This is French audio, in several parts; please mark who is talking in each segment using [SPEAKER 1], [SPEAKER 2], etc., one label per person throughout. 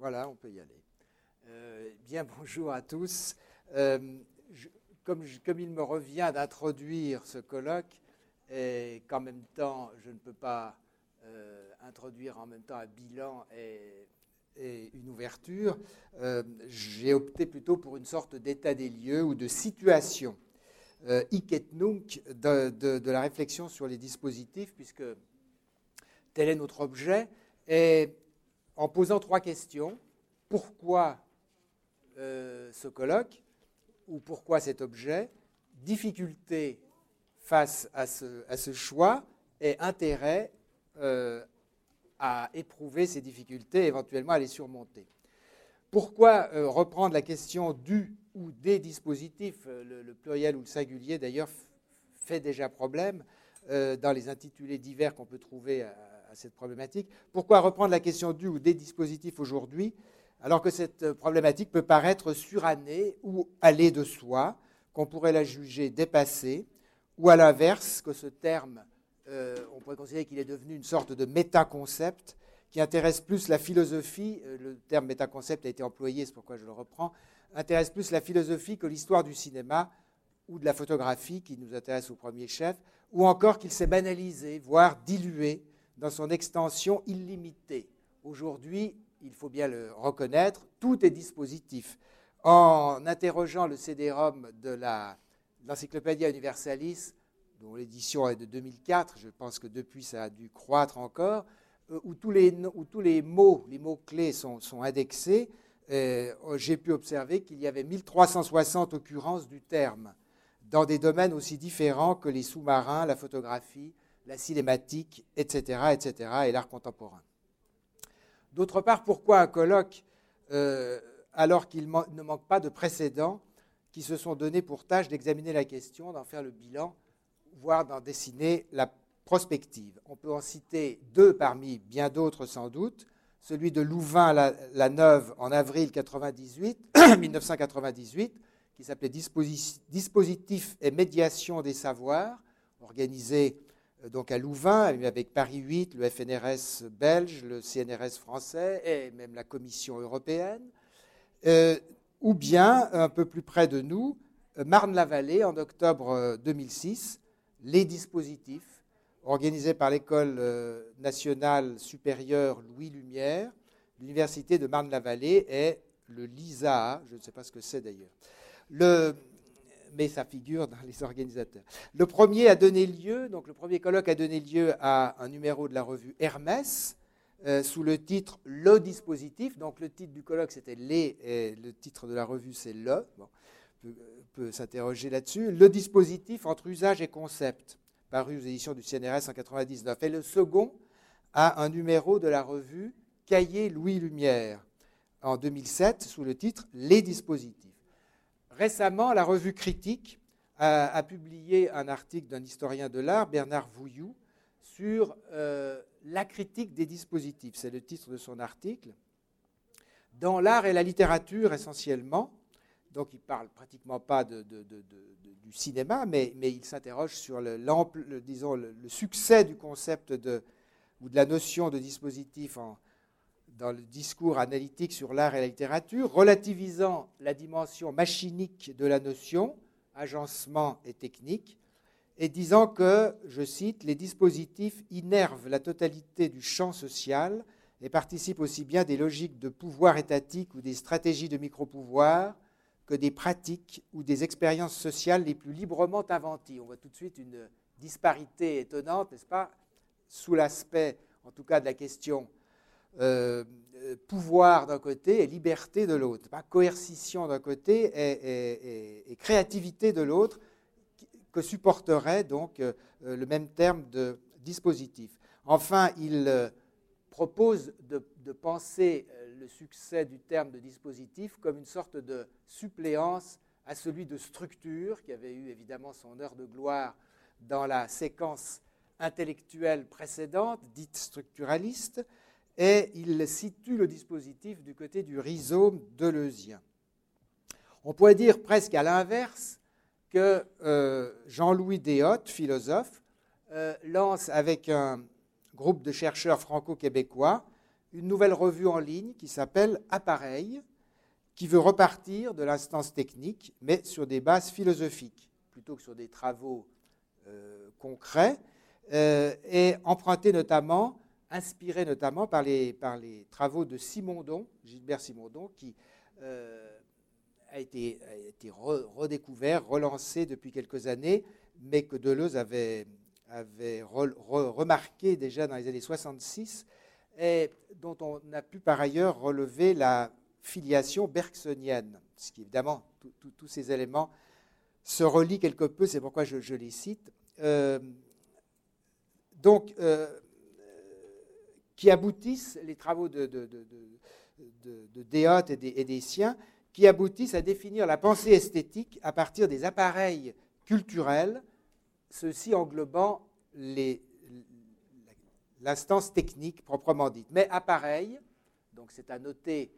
[SPEAKER 1] Voilà, on peut y aller. Euh, bien, bonjour à tous. Euh, comme, il me revient d'introduire ce colloque, et qu'en même temps, je ne peux pas euh, introduire en même temps un bilan et, une ouverture, j'ai opté plutôt pour une sorte d'état des lieux ou de situation euh, et de, de, la réflexion sur les dispositifs, puisque tel est notre objet, et en posant trois questions. Pourquoi euh, ce colloque ou pourquoi cet objet? Difficulté face à ce, choix et intérêt euh, à éprouver ces difficultés éventuellement à les surmonter. Pourquoi euh, reprendre la question du ou des dispositifs? Le, le pluriel ou le singulier d'ailleurs fait déjà problème dans les intitulés divers qu'on peut trouver à, à cette problématique. Pourquoi reprendre la question du ou des dispositifs aujourd'hui, alors que cette problématique peut paraître surannée ou aller de soi, qu'on pourrait la juger dépassée, ou à l'inverse, que ce terme, euh, on pourrait considérer qu'il est devenu une sorte de métaconcept qui intéresse plus la philosophie, euh, le terme métaconcept a été employé, c'est pourquoi je le reprends, intéresse plus la philosophie que l'histoire du cinéma ou de la photographie qui nous intéresse au premier chef, ou encore qu'il s'est banalisé, voire dilué dans son extension illimitée. Aujourd'hui, il faut bien le reconnaître, tout est dispositif. En interrogeant le CD-ROM de l'Encyclopédia Universalis, dont l'édition est de 2004, je pense que depuis ça a dû croître encore, euh, où, tous les, mots, les mots-clés sont, sont, indexés, euh, j'ai pu observer qu'il y avait 1360 occurrences du terme dans des domaines aussi différents que les sous-marins, la photographie, la cinématique, etc., etc., et l'art contemporain. D'autre part, pourquoi un colloque euh, alors qu'il ne manque pas de précédents qui se sont donnés pour tâche d'examiner la question, d'en faire le bilan, voire d'en dessiner la prospective? On peut en citer deux parmi bien d'autres sans doute, celui de Louvain-la-Neuve en avril 1998, qui s'appelait Dispositif et médiation des savoirs, organisé donc à Louvain, avec Paris 8, le FNRS belge, le CNRS français et même la Commission européenne, euh, ou bien un peu plus près de nous, euh, Marne-la-Vallée en octobre 2006, les dispositifs organisés par l'École nationale supérieure Louis Lumière, l'Université de Marne-la-Vallée et le LISA, je ne sais pas ce que c'est d'ailleurs. Le, mais ça figure dans les organisateurs. Le premier a donné lieu, donc le premier colloque a donné lieu à un numéro de la revue Hermès euh, sous le titre Le dispositif. Donc le titre du colloque c'était Les et le titre de la revue c'est Le. on peut, s'interroger là-dessus. Le dispositif entre usage et concept, paru aux éditions du CNRS en 99. Et le second a un numéro de la revue Cahiers Louis Lumière en 2007 sous le titre Les dispositifs. Récemment, la revue Critique a, publié un article d'un historien de l'art, Bernard Vouilloux, sur euh, la critique des dispositifs. C'est le titre de son article. Dans l'art et la littérature essentiellement, donc il ne parle pratiquement pas de, du cinéma, mais, mais il s'interroge sur le, disons, le, succès du concept de, ou de la notion de dispositif en, dans le discours analytique sur l'art et la littérature, relativisant la dimension machinique de la notion, agencement et technique, et disant que, je cite, les dispositifs innervent la totalité du champ social et participent aussi bien des logiques de pouvoir étatique ou des stratégies de micro-pouvoir que des pratiques ou des expériences sociales les plus librement inventées. On voit tout de suite une disparité étonnante, n'est-ce pas, sous l'aspect, en tout cas, de la question euh, pouvoir d'un côté et liberté de l'autre, coercition d'un côté et, créativité de l'autre, que supporterait donc euh, le même terme de dispositif. Enfin, il euh, propose de, penser le succès du terme de dispositif comme une sorte de suppléance à celui de structure, qui avait eu évidemment son heure de gloire dans la séquence intellectuelle précédente, dite structuraliste, et il situe le dispositif du côté du rhizome deleuzien. On pourrait dire presque à l'inverse que euh, Jean-Louis Deshottes, philosophe, euh, lance avec un groupe de chercheurs franco-québécois une nouvelle revue en ligne qui s'appelle Appareil, qui veut repartir de l'instance technique, mais sur des bases philosophiques, plutôt que sur des travaux euh, concrets, et emprunté notamment, inspiré notamment par les, travaux de Simondon, Gilbert Simondon, qui euh, a été, redécouvert, relancé depuis quelques années, mais que Deleuze avait, avait remarqué déjà dans les années 66, et dont on a pu par ailleurs relever la filiation bergsonienne, ce qui évidemment, tous ces éléments se relient quelque peu, c'est pourquoi je, les cite. Euh, donc, euh, qui aboutissent, les travaux de, de, et des, siens, qui aboutissent à définir la pensée esthétique à partir des appareils culturels, ceux-ci englobant l'instance technique proprement dite. Mais appareils, donc c'est à noter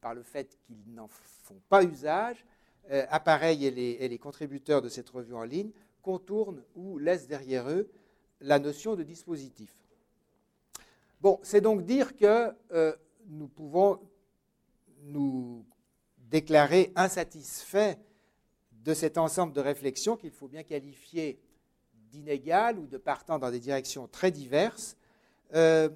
[SPEAKER 1] par le fait qu'ils n'en font pas usage, euh, appareils et les, contributeurs de cette revue en ligne contournent ou laissent derrière eux la notion de dispositif. C'est donc dire que euh, nous pouvons nous déclarer insatisfaits de cet ensemble de réflexions qu'il faut bien qualifier d'inégales ou de partant dans des directions très diverses. Euh,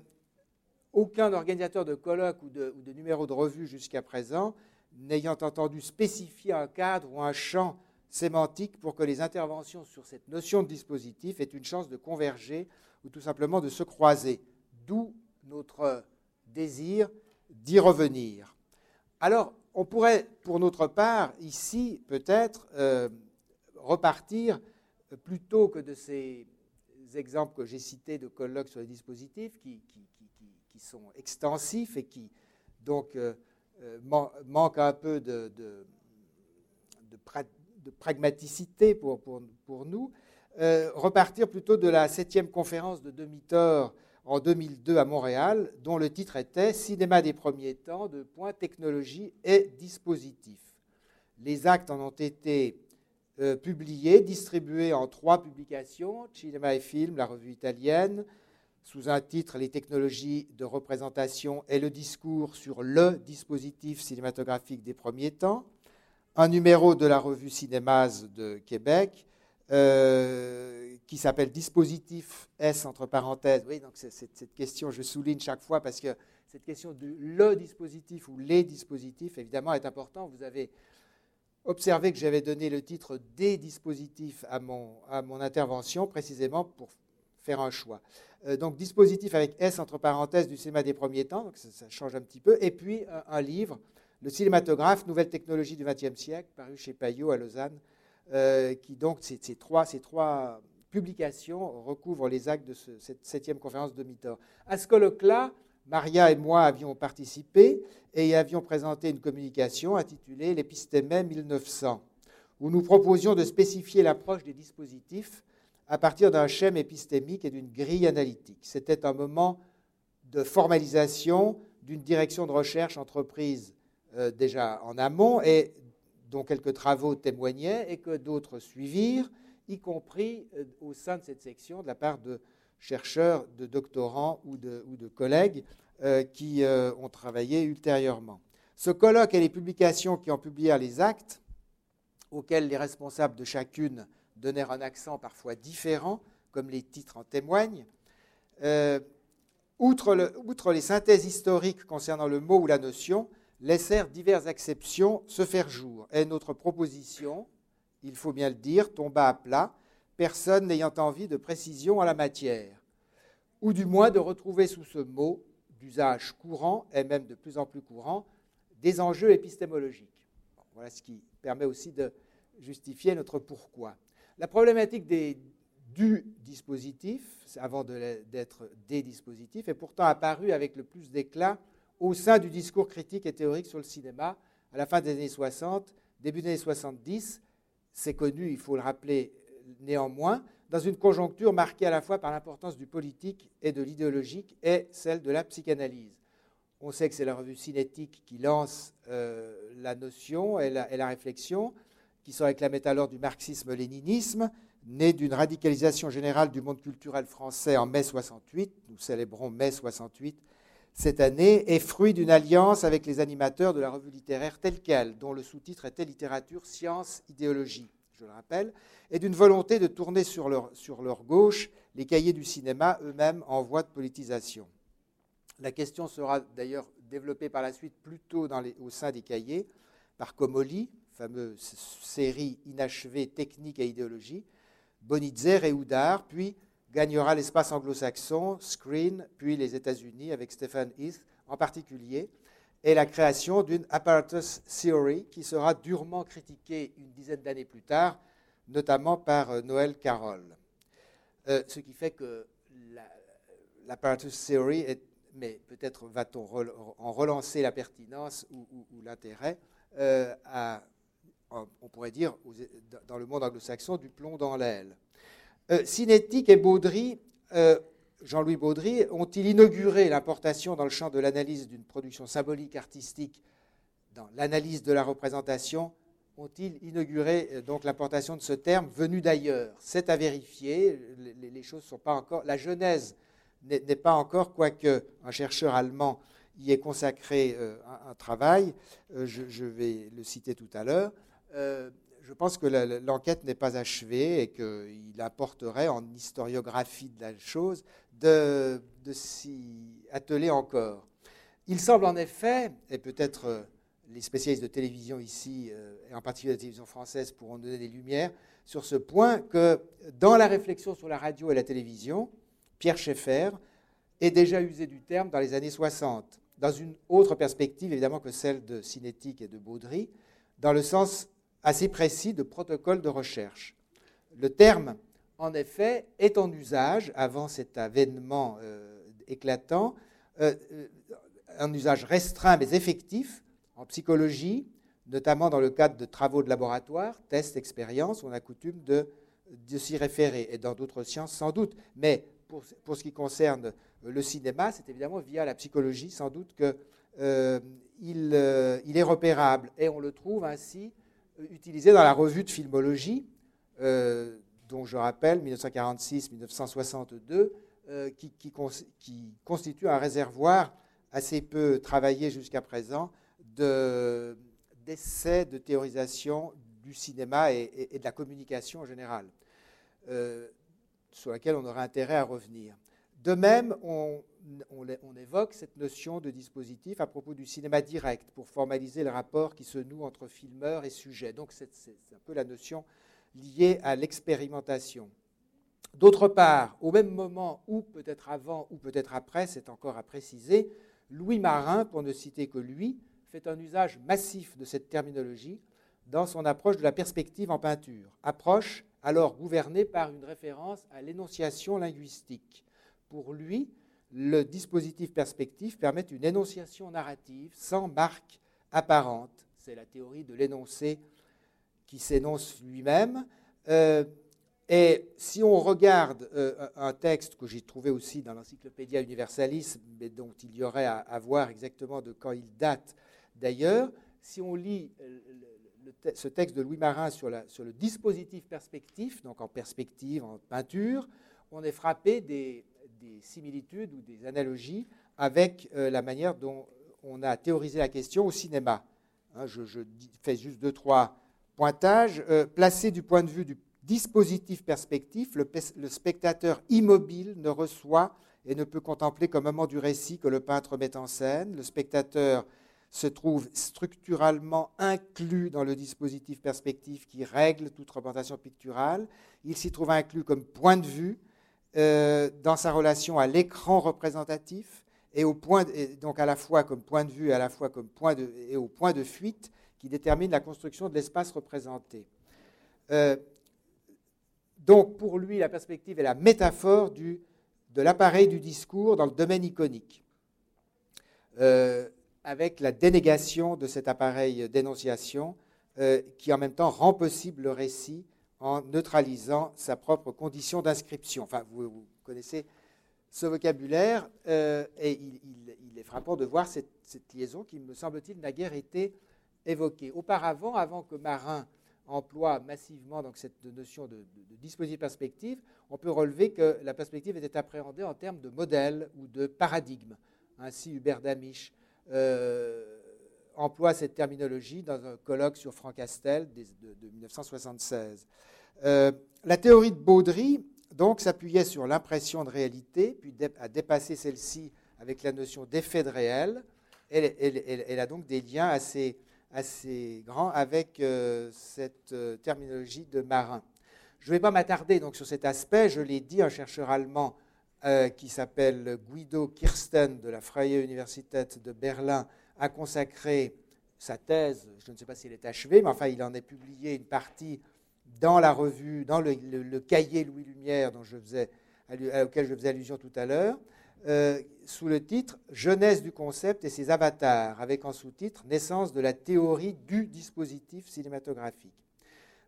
[SPEAKER 1] aucun organisateur de colloques ou de, ou de numéros de revue jusqu'à présent n'ayant entendu spécifier un cadre ou un champ sémantique pour que les interventions sur cette notion de dispositif aient une chance de converger ou tout simplement de se croiser. D'où notre désir d'y revenir. Alors, on pourrait, pour notre part, ici, peut-être, euh, repartir plutôt que de ces exemples que j'ai cités de colloques sur les dispositifs qui, sont extensifs et qui donc euh, euh, manquent un peu de, pragmaticité pour, nous, repartir plutôt de la septième conférence de Demitor en 2002 à Montréal, dont le titre était Cinéma des premiers temps, de points technologie et dispositifs. Les actes en ont été publiés, distribués en trois publications, Cinéma et Film, la revue italienne, sous un titre Les technologies de représentation et le discours sur le dispositif cinématographique des premiers temps, un numéro de la revue Cinémas de Québec euh, qui s'appelle Dispositif S entre parenthèses. Oui, donc cette question, je souligne chaque fois parce que cette question de le dispositif ou les dispositifs, évidemment, est importante. Vous avez observé que j'avais donné le titre des dispositifs à mon, à mon intervention précisément pour faire un choix. Euh, donc dispositif avec S entre parenthèses du cinéma des premiers temps, donc ça, change un petit peu, et puis un, livre, Le cinématographe, nouvelle technologie du XXe siècle, paru chez Payot à Lausanne, euh, qui donc, ces, trois, ces trois publications recouvrent les actes de cette septième conférence de Mitor. À ce colloque-là, Maria et moi avions participé et avions présenté une communication intitulée L'épistémé 1900, où nous proposions de spécifier l'approche des dispositifs à partir d'un schème épistémique et d'une grille analytique. C'était un moment de formalisation d'une direction de recherche entreprise euh, déjà en amont et dont quelques travaux témoignaient et que d'autres suivirent, y compris euh, au sein de cette section de la part de chercheurs, de doctorants ou de, collègues euh, qui ont travaillé ultérieurement. Ce colloque et les publications qui ont publié les actes, auxquels les responsables de chacune donner un accent parfois différent, comme les titres en témoignent. Euh, outre, les synthèses historiques concernant le mot ou la notion, laissèrent diverses exceptions se faire jour. Et notre proposition, il faut bien le dire, tomba à plat, personne n'ayant envie de précision en la matière, ou du moins de retrouver sous ce mot, d'usage courant et même de plus en plus courant, des enjeux épistémologiques. voilà ce qui permet aussi de justifier notre pourquoi. La problématique des, du dispositif, avant d'être des dispositifs, est pourtant apparue avec le plus d'éclat au sein du discours critique et théorique sur le cinéma à la fin des années 60, début des années 70. C'est connu, il faut le rappeler néanmoins, dans une conjoncture marquée à la fois par l'importance du politique et de l'idéologique et celle de la psychanalyse. On sait que c'est la revue Cinétique qui lance euh, la notion et la, et la réflexion qui sont réclamés alors du marxisme-léninisme, né d'une radicalisation générale du monde culturel français en mai 68. Nous célébrons mai 68 cette année est fruit d'une alliance avec les animateurs de la revue littéraire telle qu'elle, dont le sous-titre était Littérature, Science, Idéologie, je le rappelle, et d'une volonté de tourner sur leur, gauche les cahiers du cinéma eux-mêmes en voie de politisation. La question sera d'ailleurs développée par la suite plutôt dans les, au sein des cahiers par Comoli, fameuse série inachevée technique et idéologie, Bonitzer et Houdard, puis gagnera l'espace anglo-saxon, Screen, puis les États-Unis avec Stephen Heath en particulier, et la création d'une apparatus theory qui sera durement critiquée une dizaine d'années plus tard, notamment par euh, Noël Carroll. Euh, ce qui fait que l'apparatus theory mais peut-être va-t-on en relancer la pertinence ou, l'intérêt, euh, on pourrait dire dans le monde anglo-saxon, du plomb dans l'aile. Euh, Cinétique et Baudry, euh, Jean-Louis Baudry, ont-ils inauguré l'importation dans le champ de l'analyse d'une production symbolique artistique, dans l'analyse de la représentation, ont-ils inauguré euh, donc l'importation de ce terme venu d'ailleurs? C'est à vérifier. Les, choses sont pas encore. La genèse n'est pas encore, quoique un chercheur allemand y ait consacré un, travail. Je, vais le citer tout à l'heure je pense que l'enquête n'est pas achevée et qu'il apporterait en historiographie de la chose de, s'y atteler encore. Il semble en effet, et peut-être euh, les spécialistes de télévision ici, euh, et en particulier la télévision française, pourront donner des lumières sur ce point, que dans la réflexion sur la radio et la télévision, Pierre Schaeffer est déjà usé du terme dans les années 60, dans une autre perspective évidemment que celle de Cinétique et de Baudry, dans le sens assez précis de protocole de recherche. Le terme, en effet, est en usage avant cet avènement euh, éclatant, euh, euh, un usage restreint mais effectif en psychologie, notamment dans le cadre de travaux de laboratoire, tests, expériences, on a coutume de, s'y référer, et dans d'autres sciences sans doute. Mais pour, ce qui concerne le cinéma, c'est évidemment via la psychologie sans doute qu'il il est repérable, et on le trouve ainsi utilisé dans la revue de filmologie, euh, dont je rappelle 1946-1962, euh, qui, constitue un réservoir assez peu travaillé jusqu'à présent d'essais de, théorisation du cinéma et, de la communication en général, euh, sur laquelle on aurait intérêt à revenir. De même, on, on, évoque cette notion de dispositif à propos du cinéma direct pour formaliser le rapport qui se noue entre filmeur et sujet. Donc c'est un peu la notion liée à l'expérimentation. D'autre part, au même moment, ou peut-être avant, ou peut-être après, c'est encore à préciser, Louis Marin, pour ne citer que lui, fait un usage massif de cette terminologie dans son approche de la perspective en peinture, approche alors gouvernée par une référence à l'énonciation linguistique. Pour lui, le dispositif perspectif permet une énonciation narrative sans marque apparente. C'est la théorie de l'énoncé qui s'énonce lui-même. Euh, et si on regarde euh, un texte que j'ai trouvé aussi dans l'Encyclopédia Universalis, mais dont il y aurait à, voir exactement de quand il date d'ailleurs, si on lit euh, ce texte de Louis Marin sur, sur, le dispositif perspectif, donc en perspective, en peinture, on est frappé des, des similitudes ou des analogies avec euh, la manière dont on a théorisé la question au cinéma. Hein, je, fais juste deux, trois pointages. Euh, placé du point de vue du dispositif perspectif, le, spectateur immobile ne reçoit et ne peut contempler qu'un moment du récit que le peintre met en scène. Le spectateur se trouve structurellement inclus dans le dispositif perspectif qui règle toute représentation picturale. Il s'y trouve inclus comme point de vue, euh, dans sa relation à l'écran représentatif et, au point donc à la fois comme point de vue à la fois comme point de, et au point de fuite qui détermine la construction de l'espace représenté. Euh, donc pour lui, la perspective est la métaphore du, de l'appareil du discours dans le domaine iconique, euh, avec la dénégation de cet appareil d'énonciation qui en même temps rend possible le récit en neutralisant sa propre condition d'inscription. Enfin, vous, connaissez ce vocabulaire, euh, et il, est frappant de voir cette, liaison qui, me semble-t-il, n'a guère été évoquée. Auparavant, avant que Marin emploie massivement donc, cette notion de, dispositif perspective, on peut relever que la perspective était appréhendée en termes de modèle ou de paradigme. Ainsi, Hubert Damisch emploie cette terminologie dans un colloque sur Franck Castel de, 1976. la théorie de Baudry donc s'appuyait sur l'impression de réalité, puis a dépassé celle-ci avec la notion d'effet de réel. Elle, a donc des liens assez, assez grands avec euh, cette euh, terminologie de marin. Je ne vais pas m'attarder donc sur cet aspect. Je l'ai dit, un chercheur allemand euh, qui s'appelle Guido Kirsten de la Freie Universität de Berlin a consacré sa thèse, je ne sais pas si elle est achevée, mais enfin il en a publié une partie dans la revue, dans le, cahier Louis Lumière dont je faisais, auquel je faisais allusion tout à l'heure, euh, sous le titre Jeunesse du concept et ses avatars, avec en sous-titre Naissance de la théorie du dispositif cinématographique.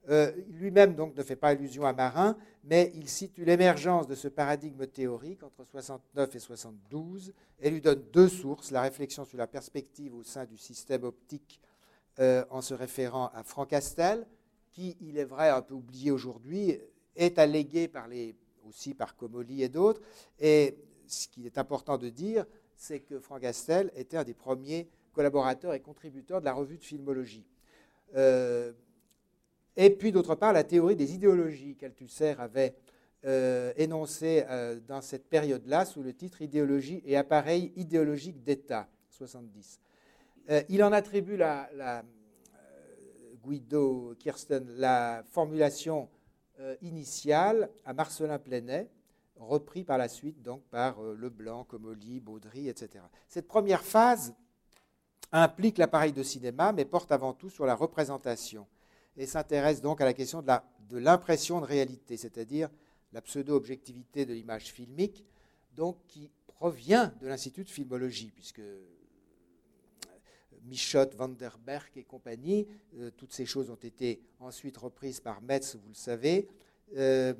[SPEAKER 1] Euh, lui-même donc ne fait pas allusion à Marin, mais il situe l'émergence de ce paradigme théorique entre 69 et 72 et lui donne deux sources la réflexion sur la perspective au sein du système optique euh, en se référant à Franck Castel, qui, il est vrai, un peu oublié aujourd'hui, est allégué aussi par Comolli et d'autres. Et ce qui est important de dire, c'est que Franck Castel était un des premiers collaborateurs et contributeurs de la revue de filmologie. Euh, et puis, d'autre part, la théorie des idéologies qu'Althusser avait euh, énoncée euh, dans cette période-là sous le titre Idéologie et appareil idéologique d'État, 70. il en attribue la, Guido Kirsten la formulation euh, initiale à Marcelin Plenet, repris par la suite donc par euh, Leblanc, Comolli, Baudry, etc. Cette première phase implique l'appareil de cinéma, mais porte avant tout sur la représentation et s'intéresse donc à la question de l'impression de, réalité, c'est-à-dire la pseudo-objectivité de l'image filmique, donc qui provient de l'Institut de filmologie, puisque Michot, Van der Berg et compagnie. Euh, toutes ces choses ont été ensuite reprises par Metz, vous le savez, euh,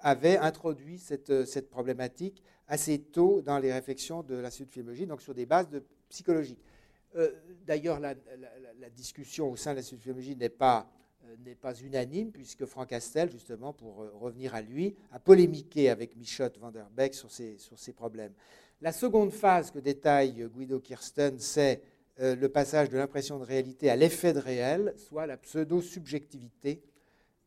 [SPEAKER 1] avait introduit cette, cette, problématique assez tôt dans les réflexions de l'Institut de filmologie, donc sur des bases de psychologiques. Euh, d'ailleurs, la, discussion au sein de l'Institut de filmologie n'est pas, unanime, puisque Franck Castel, justement, pour revenir à lui, a polémiqué avec Michot, Van der Berg sur ces, sur ces problèmes. La seconde phase que détaille Guido Kirsten, c'est euh, le passage de l'impression de réalité à l'effet de réel, soit la pseudo-subjectivité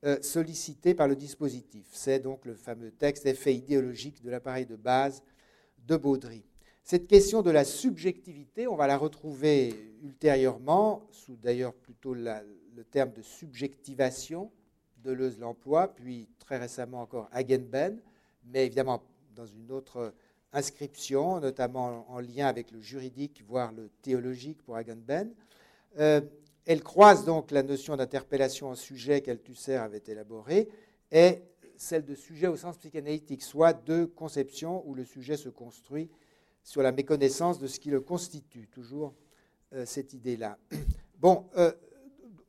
[SPEAKER 1] euh, sollicitée par le dispositif. C'est donc le fameux texte effet idéologique de l'appareil de base de Baudry. Cette question de la subjectivité, on va la retrouver ultérieurement, sous d'ailleurs plutôt le terme de subjectivation, Deleuze l'emploi, puis très récemment encore Hagenben, mais évidemment dans une autre inscriptions, notamment en lien avec le juridique, voire le théologique pour Agamben. Euh, elle croise donc la notion d'interpellation en sujet qu'Althusser avait élaborée et celle de sujet au sens psychanalytique, soit deux conceptions où le sujet se construit sur la méconnaissance de ce qui le constitue, toujours euh, cette idée-là. Bon, euh,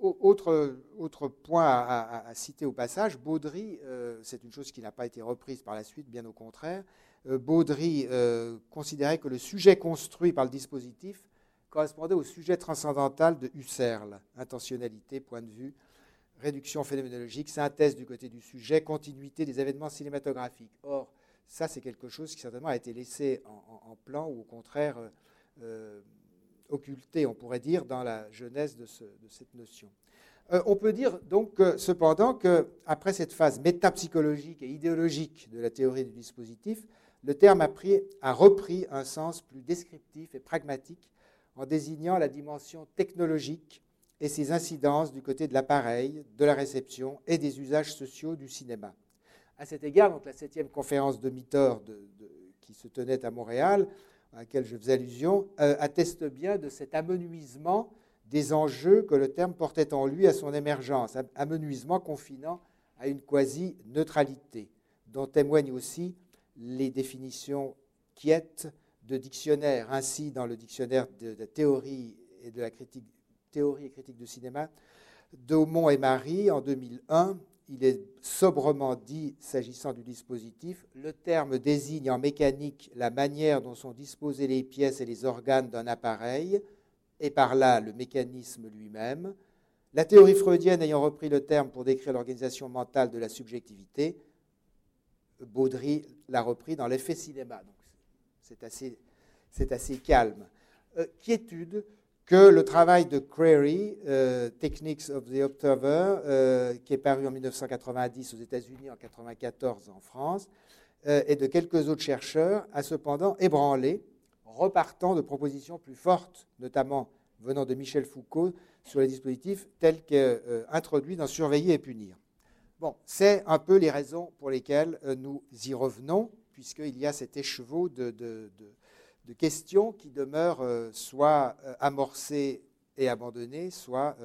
[SPEAKER 1] autre, point à, citer au passage, Baudry, c'est une chose qui n'a pas été reprise par la suite, bien au contraire, euh, Baudry euh, considérait que le sujet construit par le dispositif correspondait au sujet transcendantal de Husserl, intentionnalité, point de vue, réduction phénoménologique, synthèse du côté du sujet, continuité des événements cinématographiques. Or, ça, c'est quelque chose qui certainement a été laissé en, plan ou au contraire euh, occulté, on pourrait dire, dans la jeunesse de, cette notion. on peut dire donc cependant qu'après cette phase métapsychologique et idéologique de la théorie du dispositif, le terme a repris un sens plus descriptif et pragmatique en désignant la dimension technologique et ses incidences du côté de l'appareil, de la réception et des usages sociaux du cinéma. À cet égard, donc, la septième conférence de Mitor qui se tenait à Montréal, à laquelle je faisais allusion, euh, atteste bien de cet amenuisement des enjeux que le terme portait en lui à son émergence, amenuisement confinant à une quasi-neutralité, dont témoigne aussi les définitions quiètes de dictionnaire. Ainsi, dans le dictionnaire de, la théorie et de la critique, théorie et critique du cinéma, d'Aumont et Marie, en 2001, il est sobrement dit, s'agissant du dispositif, le terme désigne en mécanique la manière dont sont disposées les pièces et les organes d'un appareil, et par là le mécanisme lui-même. La théorie freudienne ayant repris le terme pour décrire l'organisation mentale de la subjectivité, Baudry l'a repris dans l'effet cinéma. C'est assez, c'est assez calme. quiétude que le travail de Crary, Techniques of the Observer, qui est paru en 1990 aux États-Unis, en 1994 en France, et de quelques autres chercheurs, a cependant ébranlé, repartant de propositions plus fortes, notamment venant de Michel Foucault, sur les dispositifs tels qu'introduits dans Surveiller et punir. Bon, c'est un peu les raisons pour lesquelles euh, nous y revenons, puisqu'il y a cet écheveau de, questions qui demeurent euh, soit euh, amorcées et abandonnées, soit,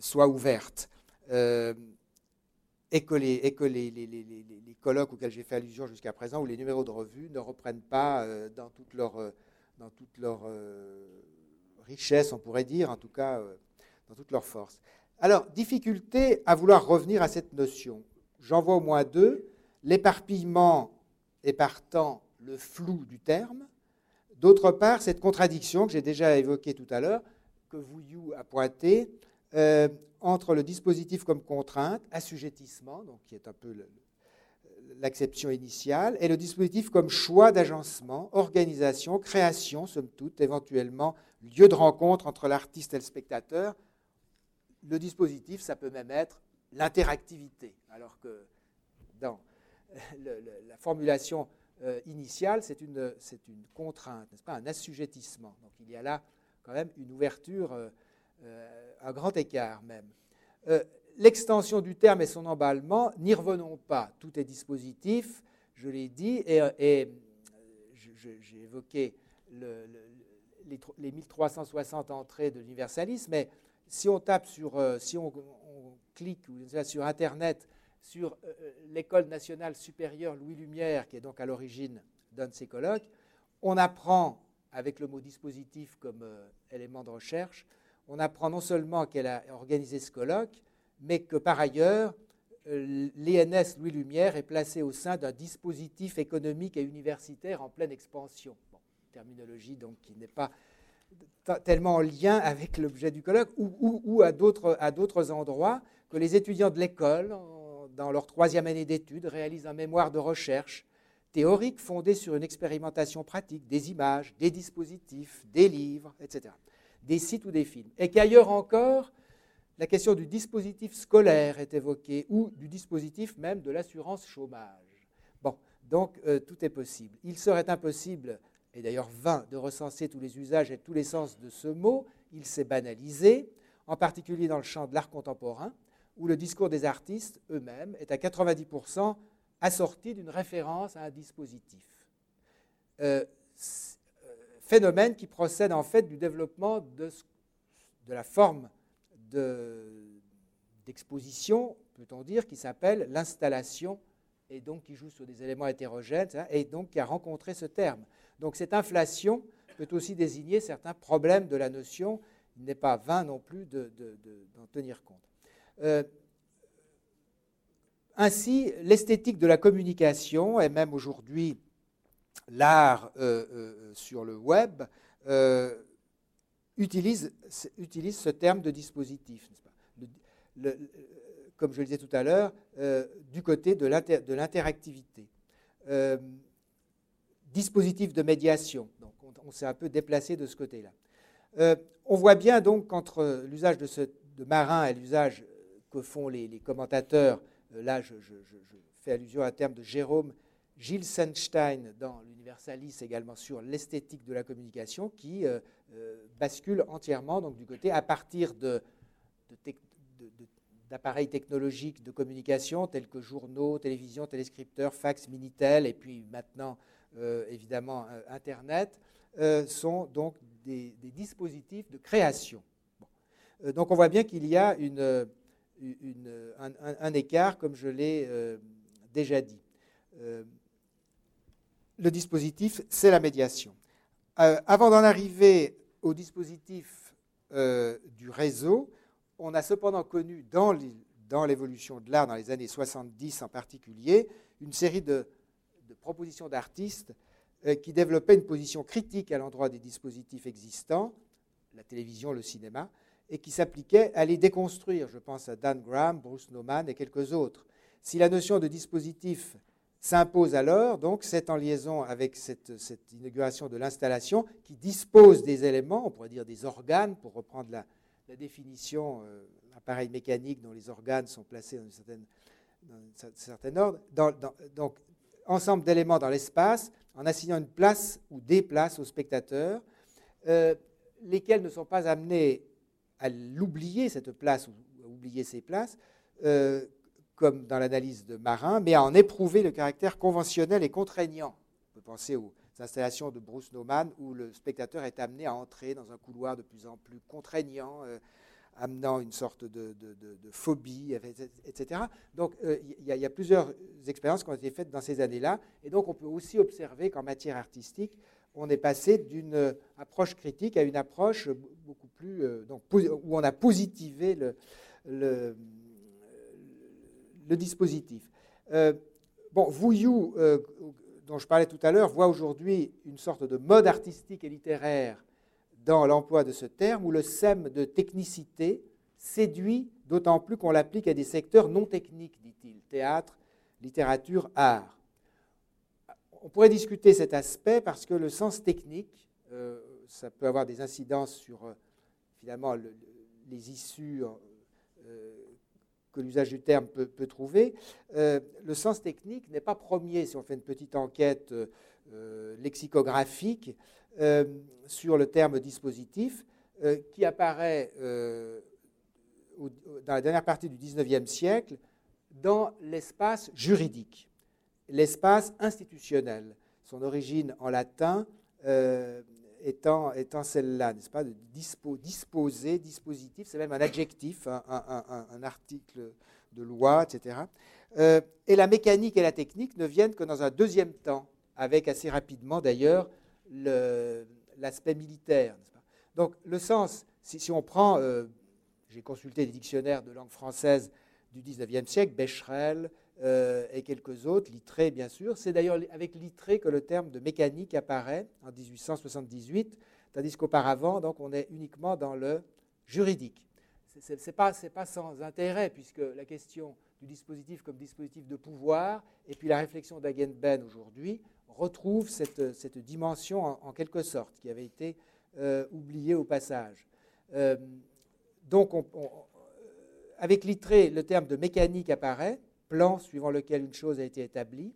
[SPEAKER 1] soit ouvertes. et que, les, colloques auxquels j'ai fait allusion jusqu'à présent, ou les numéros de revue, ne reprennent pas dans toute leur, dans toute leur richesse, on pourrait dire, en tout cas dans toute leur force. Alors, difficulté à vouloir revenir à cette notion. J'en vois au moins deux. L'éparpillement et partant le flou du terme. D'autre part, cette contradiction que j'ai déjà évoquée tout à l'heure, que Vouillou a pointée, euh, entre le dispositif comme contrainte, assujettissement, donc qui est un peu l'acception initiale, et le dispositif comme choix d'agencement, organisation, création, somme toute, éventuellement lieu de rencontre entre l'artiste et le spectateur, le dispositif, ça peut même être l'interactivité, alors que dans la formulation euh, initiale, c'est une, contrainte, n'est-ce pas, un assujettissement. Donc il y a là quand même une ouverture, euh, euh, un grand écart même. L'extension du terme et son emballement, n'y revenons pas. Tout est dispositif, je l'ai dit, et, j'ai évoqué les, les 1360 entrées de l'universalisme, mais si on tape sur, euh, si on, clique sur Internet sur euh, euh, l'école nationale supérieure Louis Lumière, qui est donc à l'origine d'un de ces colloques, on apprend, avec le mot dispositif comme élément de recherche, on apprend non seulement qu'elle a organisé ce colloque, mais que par ailleurs, l'ENS Louis Lumière est placé au sein d'un dispositif économique et universitaire en pleine expansion. terminologie donc qui n'est pas tellement en lien avec l'objet du colloque ou, ou, à d'autres endroits que les étudiants de l'école, dans leur troisième année d'études, réalisent un mémoire de recherche théorique fondé sur une expérimentation pratique des images, des dispositifs, des livres, etc., des sites ou des films. Et qu'ailleurs encore, la question du dispositif scolaire est évoquée ou du dispositif même de l'assurance chômage. Bon, donc euh, tout est possible. Il serait impossible et d'ailleurs vain de recenser tous les usages et tous les sens de ce mot, il s'est banalisé, en particulier dans le champ de l'art contemporain, où le discours des artistes eux-mêmes est à 90% assorti d'une référence à un dispositif. Euh, euh, phénomène qui procède en fait du développement de, de la forme d'exposition, peut-on dire, qui s'appelle l'installation, et donc qui joue sur des éléments hétérogènes, et donc qui a rencontré ce terme. Donc cette inflation peut aussi désigner certains problèmes de la notion. Il n'est pas vain non plus d'en tenir compte. Euh, ainsi, l'esthétique de la communication, et même aujourd'hui l'art euh, euh, sur le web, utilise, utilise, ce terme de dispositif, comme je le disais tout à l'heure, du côté de l'interactivité dispositif de médiation. Donc on, s'est un peu déplacé de ce côté-là. On voit bien donc qu'entre l'usage de, ce, de marin et l'usage que font les, commentateurs, euh, là je, fais allusion à un terme de Jérôme Gilles Senstein dans l'Universalis également sur l'esthétique de la communication qui euh, bascule entièrement donc, du côté à partir d'appareils technologiques de communication tels que journaux, télévision, téléscripteurs, fax, Minitel et puis maintenant euh, évidemment euh, Internet, euh, sont donc des, dispositifs de création. donc on voit bien qu'il y a une, un, écart, comme je l'ai déjà dit. le dispositif, c'est la médiation. avant d'en arriver au dispositif du réseau, on a cependant connu dans l'évolution de l'art, dans les années 70 en particulier, une série de propositions d'artistes euh, qui développaient une position critique à l'endroit des dispositifs existants, la télévision, le cinéma, et qui s'appliquaient à les déconstruire. Je pense à Dan Graham, Bruce Nauman et quelques autres. Si la notion de dispositif S'impose alors, donc, c'est en liaison avec cette, inauguration de l'installation qui dispose des éléments, on pourrait dire des organes, pour reprendre la, définition, euh, appareil mécanique dont les organes sont placés dans, un certain ordre. donc, ensemble d'éléments dans l'espace, en assignant une place ou des places aux spectateurs, euh, lesquels ne sont pas amenés à l'oublier, cette place, ou à oublier ces places, euh, comme dans l'analyse de Marin, mais à en éprouver le caractère conventionnel et contraignant. On peut penser aux installations de Bruce Nauman où le spectateur est amené à entrer dans un couloir de plus en plus contraignant, euh, amenant une sorte de, phobie, etc. Donc il y, a plusieurs expériences qui ont été faites dans ces années-là, et donc on peut aussi observer qu'en matière artistique, on est passé d'une approche critique à une approche beaucoup plus. Euh, où on a positivé le, dispositif. Euh, bon, euh, dont je parlais tout à l'heure, voit aujourd'hui une sorte de mode artistique et littéraire dans l'emploi de ce terme, où le sème de technicité séduit d'autant plus qu'on l'applique à des secteurs non techniques, dit-il, théâtre, littérature, art on pourrait discuter cet aspect parce que le sens technique, euh, ça peut avoir des incidences sur euh, finalement les issues euh, que l'usage du terme peut, trouver. le sens technique n'est pas premier si on fait une petite enquête lexicographique sur le terme dispositif qui apparaît dans la dernière partie du XIXe siècle dans l'espace juridique l'espace institutionnel, son origine en latin euh, étant, étant celle-là, n'est-ce pas, de disposer, dispositif, c'est même un adjectif, un, article de loi, etc. Euh, et la mécanique et la technique ne viennent que dans un deuxième temps, avec assez rapidement d'ailleurs l'aspect militaire. Donc le sens, si, on prend, euh, j'ai consulté des dictionnaires de langue française du 19e siècle, Becherel, euh, et quelques autres, Littré bien sûr. C'est d'ailleurs avec Littré que le terme de mécanique apparaît en 1878, tandis qu'auparavant, donc, on est uniquement dans le juridique. Ce n'est pas, pas, sans intérêt, puisque la question du dispositif comme dispositif de pouvoir, et puis la réflexion d'Agenben aujourd'hui, retrouve cette, cette dimension en, quelque sorte, qui avait été euh, oubliée au passage. Euh, donc, avec Littré, le terme de mécanique apparaît, plan suivant lequel une chose a été établie.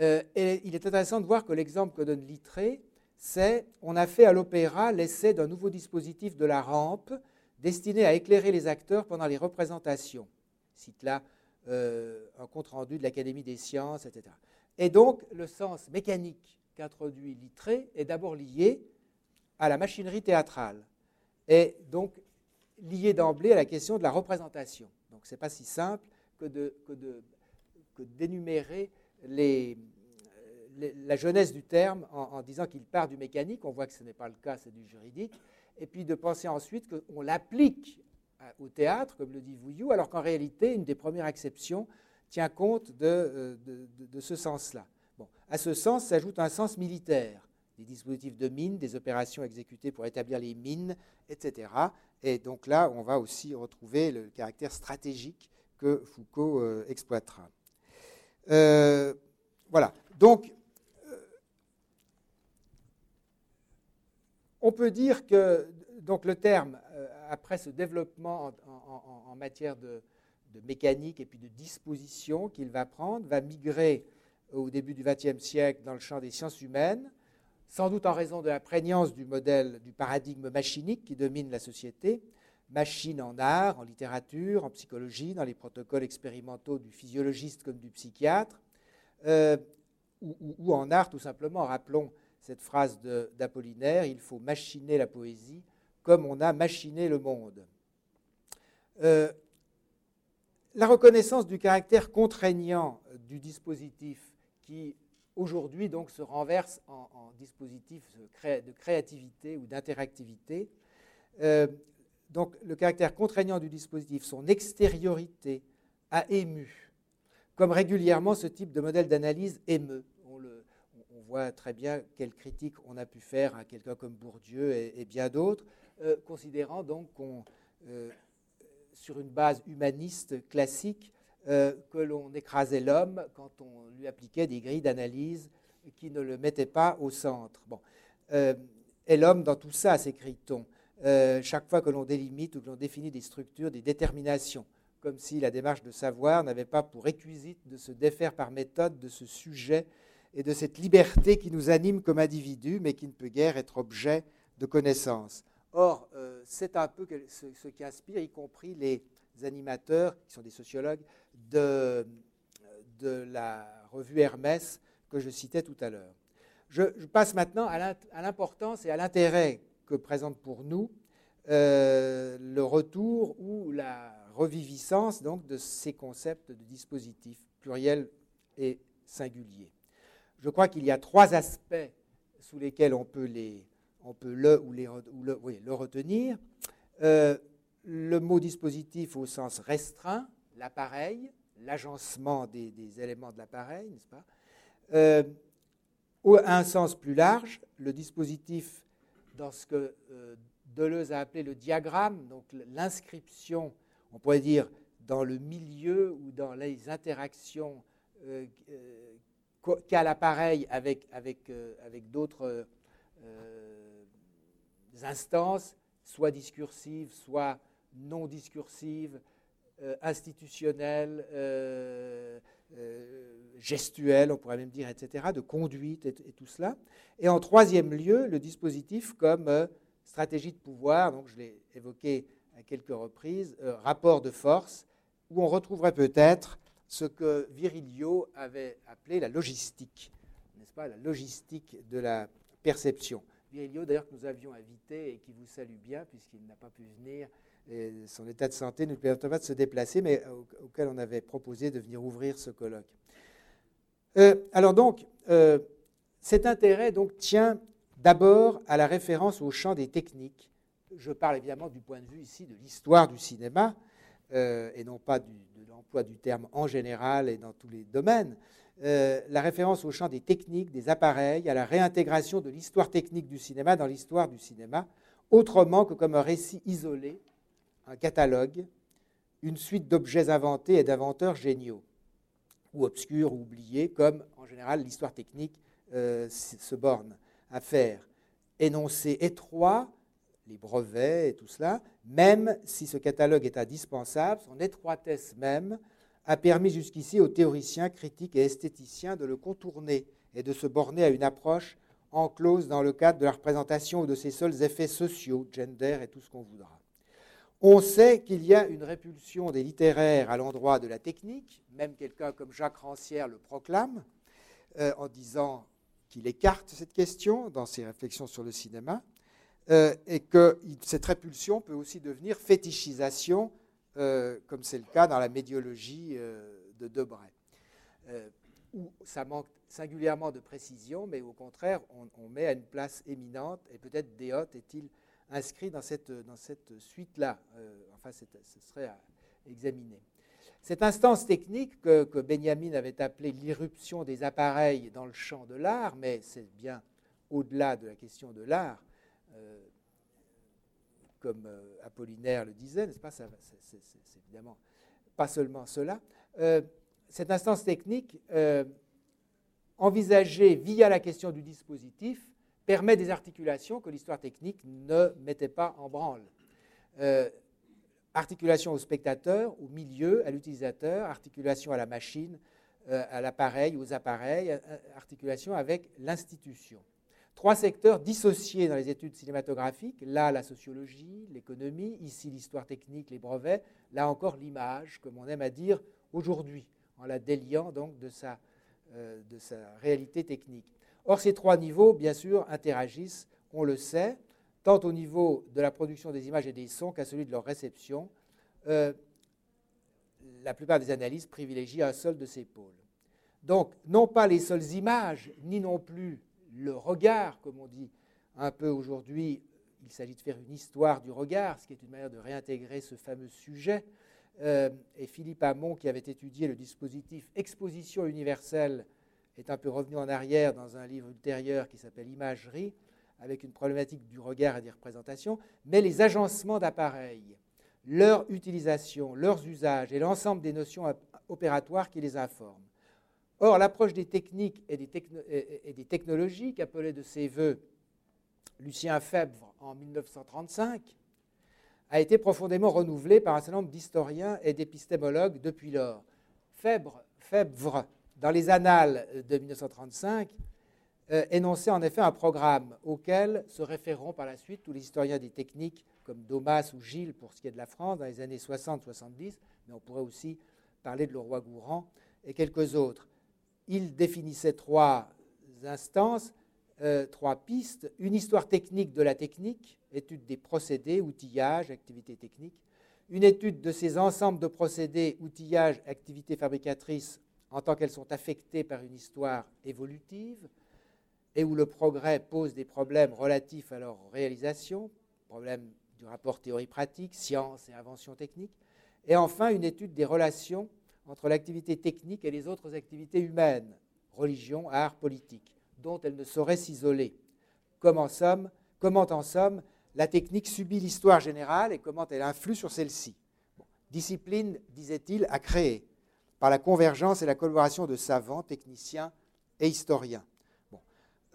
[SPEAKER 1] Euh, et il est intéressant de voir que l'exemple que donne Littré, c'est on a fait à l'opéra l'essai d'un nouveau dispositif de la rampe destiné à éclairer les acteurs pendant les représentations. Cite là euh, un compte-rendu de l'Académie des sciences, etc. Et donc, le sens mécanique qu'introduit Littré est d'abord lié à la machinerie théâtrale, et donc lié d'emblée à la question de la représentation. Donc, ce n'est pas si simple que, de, que, d'énumérer les, la jeunesse du terme en, disant qu'il part du mécanique, on voit que ce n'est pas le cas, c'est du juridique, et puis de penser ensuite qu'on l'applique au théâtre, comme le dit Vouillou, alors qu'en réalité, une des premières exceptions tient compte de, euh, de, de ce sens-là. Bon, à ce sens s'ajoute un sens militaire, des dispositifs de mines, des opérations exécutées pour établir les mines, etc. Et donc là, on va aussi retrouver le caractère stratégique que Foucault euh, exploitera. Euh, voilà. Donc, euh, on peut dire que donc, le terme, après ce développement en, matière de, mécanique et puis de disposition qu'il va prendre, va migrer au début du XXe siècle dans le champ des sciences humaines, sans doute en raison de la prégnance du modèle, du paradigme machinique qui domine la société, machine en art, en littérature, en psychologie, dans les protocoles expérimentaux du physiologiste comme du psychiatre, euh, ou, en art tout simplement. Rappelons cette phrase d'Apollinaire, il faut machiner la poésie comme on a machiné le monde. Euh, la reconnaissance du caractère contraignant du dispositif qui aujourd'hui donc se renverse en, dispositif de créativité ou d'interactivité, euh, donc le caractère contraignant du dispositif, son extériorité, a ému, comme régulièrement ce type de modèle d'analyse émeut. On, voit très bien quelle critique on a pu faire à quelqu'un comme Bourdieu et, bien d'autres, euh, considérant donc qu'on, euh, sur une base humaniste classique, que l'on écrasait l'homme quand on lui appliquait des grilles d'analyse qui ne le mettaient pas au centre. Et l'homme dans tout ça, s'écrit-on, chaque fois que l'on délimite ou que l'on définit des structures, des déterminations comme si la démarche de savoir n'avait pas pour réquisite de se défaire par méthode de ce sujet et de cette liberté qui nous anime comme individus, mais qui ne peut guère être objet de connaissance. Or, euh, c'est un peu ce, qui inspire, y compris les animateurs, qui sont des sociologues, de la revue Hermès que je citais tout à l'heure. Je, passe maintenant à l'importance et à l'intérêt que présente pour nous euh, le retour ou la reviviscence donc, de ces concepts de dispositifs pluriels et singuliers. Je crois qu'il y a trois aspects sous lesquels on peut, les, on peut le, ou, les, le, oui, le, retenir. Euh, le mot dispositif au sens restreint, l'appareil, l'agencement des, éléments de l'appareil, n'est-ce pas? Euh, un sens plus large, le dispositif dans ce que euh, Deleuze a appelé le diagramme, donc l'inscription on pourrait dire, dans le milieu ou dans les interactions euh, euh, qu'a l'appareil avec, d'autres instances, soit discursives, soit non discursives, institutionnelles, gestuelles, on pourrait même dire, etc., de conduite et, tout cela. Et en troisième lieu, le dispositif comme stratégie de pouvoir, donc je l'ai évoqué à quelques reprises, euh, rapport de force, où on retrouverait peut-être ce que Virilio avait appelé la logistique, n'est-ce pas, la logistique de la perception. Virilio, d'ailleurs, que nous avions invité et qui vous salue bien, puisqu'il n'a pas pu venir, son état de santé ne lui pas de se déplacer, mais auquel on avait proposé de venir ouvrir ce colloque. Euh, alors donc, euh, cet intérêt donc, tient d'abord à la référence au champ des techniques je parle évidemment du point de vue ici de l'histoire du cinéma, euh, et non pas de l'emploi du terme en général et dans tous les domaines. La référence au champ des techniques, des appareils, à la réintégration de l'histoire technique du cinéma dans l'histoire du cinéma, autrement que comme un récit isolé, un catalogue, une suite d'objets inventés et d'inventeurs géniaux, ou obscurs ou oubliés, comme en général l'histoire technique euh, se borne à faire. Énoncé étroit, les brevets et tout cela, même si ce catalogue est indispensable, son étroitesse même a permis jusqu'ici aux théoriciens, critiques et esthéticiens de le contourner et de se borner à une approche enclose dans le cadre de la représentation ou de ses seuls effets sociaux, gender et tout ce qu'on voudra. On sait qu'il y a une répulsion des littéraires à l'endroit de la technique, même quelqu'un comme Jacques Rancière le proclame, euh, en disant qu'il écarte cette question dans ses réflexions sur le cinéma. Euh, et que cette répulsion peut aussi devenir fétichisation, euh, comme c'est le cas dans la médiologie de Debray, où ça manque singulièrement de précision, mais au contraire, on, met à une place éminente, et peut-être Déote est-il inscrit dans cette, dans cette suite-là. enfin, ce serait à examiner. Cette instance technique que, que Benjamin avait appelée l'irruption des appareils dans le champ de l'art, mais c'est bien au-delà de la question de l'art, euh, comme euh, Apollinaire le disait, n'est-ce pas? C'est évidemment pas seulement cela. Euh, cette instance technique, envisagée via la question du dispositif, permet des articulations que l'histoire technique ne mettait pas en branle. articulation au spectateur, au milieu, à l'utilisateur, articulation à la machine, à l'appareil, aux appareils, articulation avec l'institution. Trois secteurs dissociés dans les études cinématographiques, là la sociologie, l'économie, ici l'histoire technique, les brevets, là encore l'image, comme on aime à dire aujourd'hui, en la déliant donc de sa, euh, de sa réalité technique. Or, ces trois niveaux, bien sûr, interagissent, on le sait, tant au niveau de la production des images et des sons qu'à celui de leur réception. Euh, la plupart des analyses privilégient un seul de ces pôles. Donc, non pas les seules images, ni non plus le regard, comme on dit un peu aujourd'hui. Il s'agit de faire une histoire du regard, ce qui est une manière de réintégrer ce fameux sujet. Euh, et Philippe Hamon, qui avait étudié le dispositif exposition universelle, est un peu revenu en arrière dans un livre ultérieur qui s'appelle Imagerie, avec une problématique du regard et des représentations, mais les agencements d'appareils, leur utilisation, leurs usages et l'ensemble des notions opératoires qui les informent. Or, l'approche des techniques et des, technologies qu'appelait de ses voeux Lucien Febvre en 1935 a été profondément renouvelée par un certain nombre d'historiens et d'épistémologues depuis lors. Febvre, Febvre, dans les annales de 1935, euh, énonçait en effet un programme auquel se référeront par la suite tous les historiens des techniques comme Domas ou Gilles pour ce qui est de la France dans les années 60-70, mais on pourrait aussi parler de Leroy-Gourand et quelques autres. Il définissait trois instances, euh, trois pistes. Une histoire technique de la technique, étude des procédés, outillage, activités techniques. Une étude de ces ensembles de procédés, outillage, activités fabricatrices en tant qu'elles sont affectées par une histoire évolutive et où le progrès pose des problèmes relatifs à leur réalisation, problèmes du rapport théorie-pratique, science et invention technique, et enfin une étude des relations entre l'activité technique et les autres activités humaines, religion, art, politique, dont elle ne saurait s'isoler. Comment, en somme, comment en somme la technique subit l'histoire générale et comment elle influe sur celle-ci? discipline, disait-il, à créer par la convergence et la collaboration de savants, techniciens et historiens.